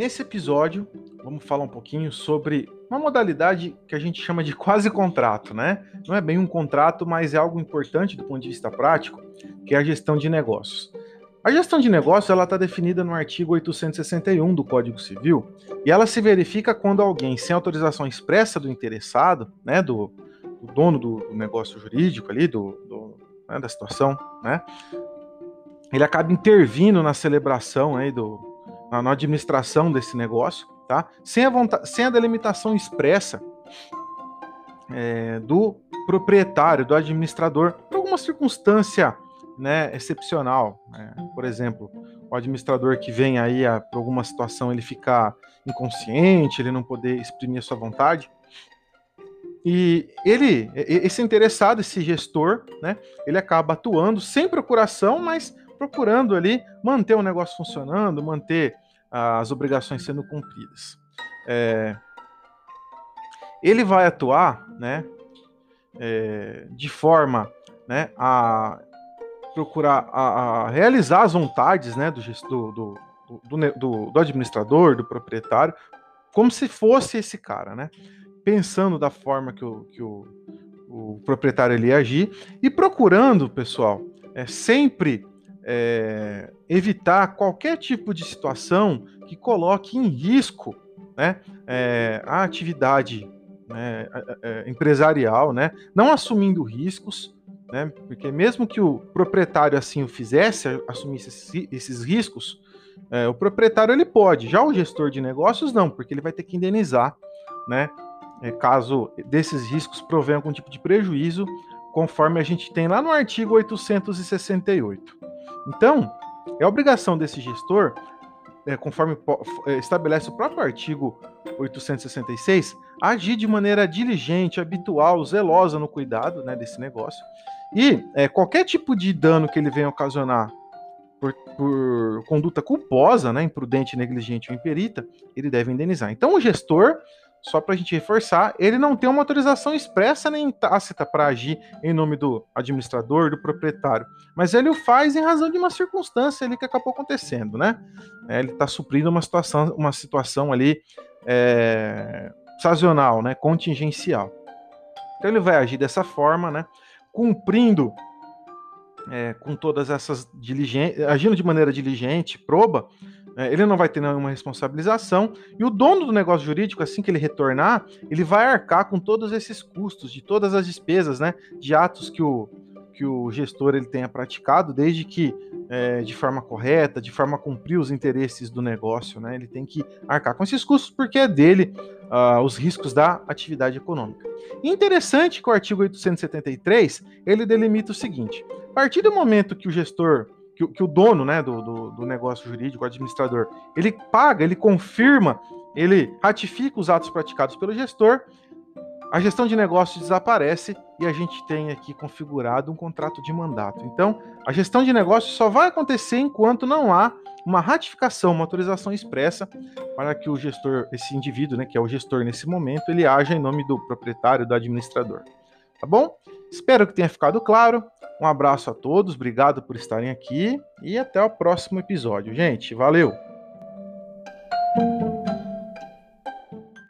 Nesse episódio, vamos falar um pouquinho sobre uma modalidade que a gente chama de quase contrato, né? Não é bem um contrato, mas é algo importante do ponto de vista prático, que é a gestão de negócios. A gestão de negócios ela está definida no artigo 861 do Código Civil e ela se verifica quando alguém sem autorização expressa do interessado, né, do, do dono do, do, negócio jurídico ali, do, do né, da situação, né, ele acaba intervindo na celebração aí do, na, na administração desse negócio, tá, sem a, vontade, sem a delimitação expressa é, do proprietário, do administrador, por alguma circunstância né, excepcional. Né? Por exemplo, o administrador que vem aí a, por alguma situação ele ficar inconsciente, ele não poder exprimir a sua vontade. E ele, esse interessado, esse gestor, né, ele acaba atuando sem procuração, mas procurando ali manter o negócio funcionando, manter as obrigações sendo cumpridas. É, ele vai atuar, né, é, de forma, né, a procurar a, a realizar as vontades né, do, gestor, do, do, do, do, administrador, do proprietário, como se fosse esse cara, né? Pensando da forma que o, que o, o proprietário ele agir e procurando, pessoal, é, sempre é, evitar qualquer tipo de situação que coloque em risco né, é, a atividade né, empresarial, né, não assumindo riscos, né? Porque mesmo que o proprietário assim o fizesse, assumisse esses, esses riscos, é, o proprietário ele pode. Já o gestor de negócios não, porque ele vai ter que indenizar, né? É, caso desses riscos provenham algum tipo de prejuízo, conforme a gente tem lá no artigo 868. Então, é obrigação desse gestor, é, conforme é, estabelece o próprio artigo 866, agir de maneira diligente, habitual, zelosa no cuidado né, desse negócio, e é, qualquer tipo de dano que ele venha ocasionar por, por, conduta culposa, né, imprudente, negligente ou imperita, ele deve indenizar. Então, o gestor, só para a gente reforçar, ele não tem uma autorização expressa nem tácita para agir em nome do administrador, do proprietário, mas ele o faz em razão de uma circunstância ali que acabou acontecendo, né? É, ele está suprindo uma situação, uma situação ali é, sazonal, né, contingencial. Então ele vai agir dessa forma, né? cumprindo é, com todas essas diligências, agindo de maneira diligente, proba, ele não vai ter nenhuma responsabilização e o dono do negócio jurídico, assim que ele retornar, ele vai arcar com todos esses custos, de todas as despesas, né, de atos que o, que o gestor ele tenha praticado, desde que é, de forma correta, de forma a cumprir os interesses do negócio, né? Ele tem que arcar com esses custos porque é dele uh, os riscos da atividade econômica. interessante que o artigo 873 ele delimita o seguinte: a partir do momento que o gestor que, que o dono né, do, do, do, negócio jurídico, o administrador, ele paga, ele confirma, ele ratifica os atos praticados pelo gestor, a gestão de negócios desaparece e a gente tem aqui configurado um contrato de mandato. Então, a gestão de negócios só vai acontecer enquanto não há uma ratificação, uma autorização expressa para que o gestor, esse indivíduo, né, que é o gestor nesse momento, ele haja em nome do proprietário, do administrador. Tá bom? Espero que tenha ficado claro. Um abraço a todos, obrigado por estarem aqui e até o próximo episódio, gente. Valeu!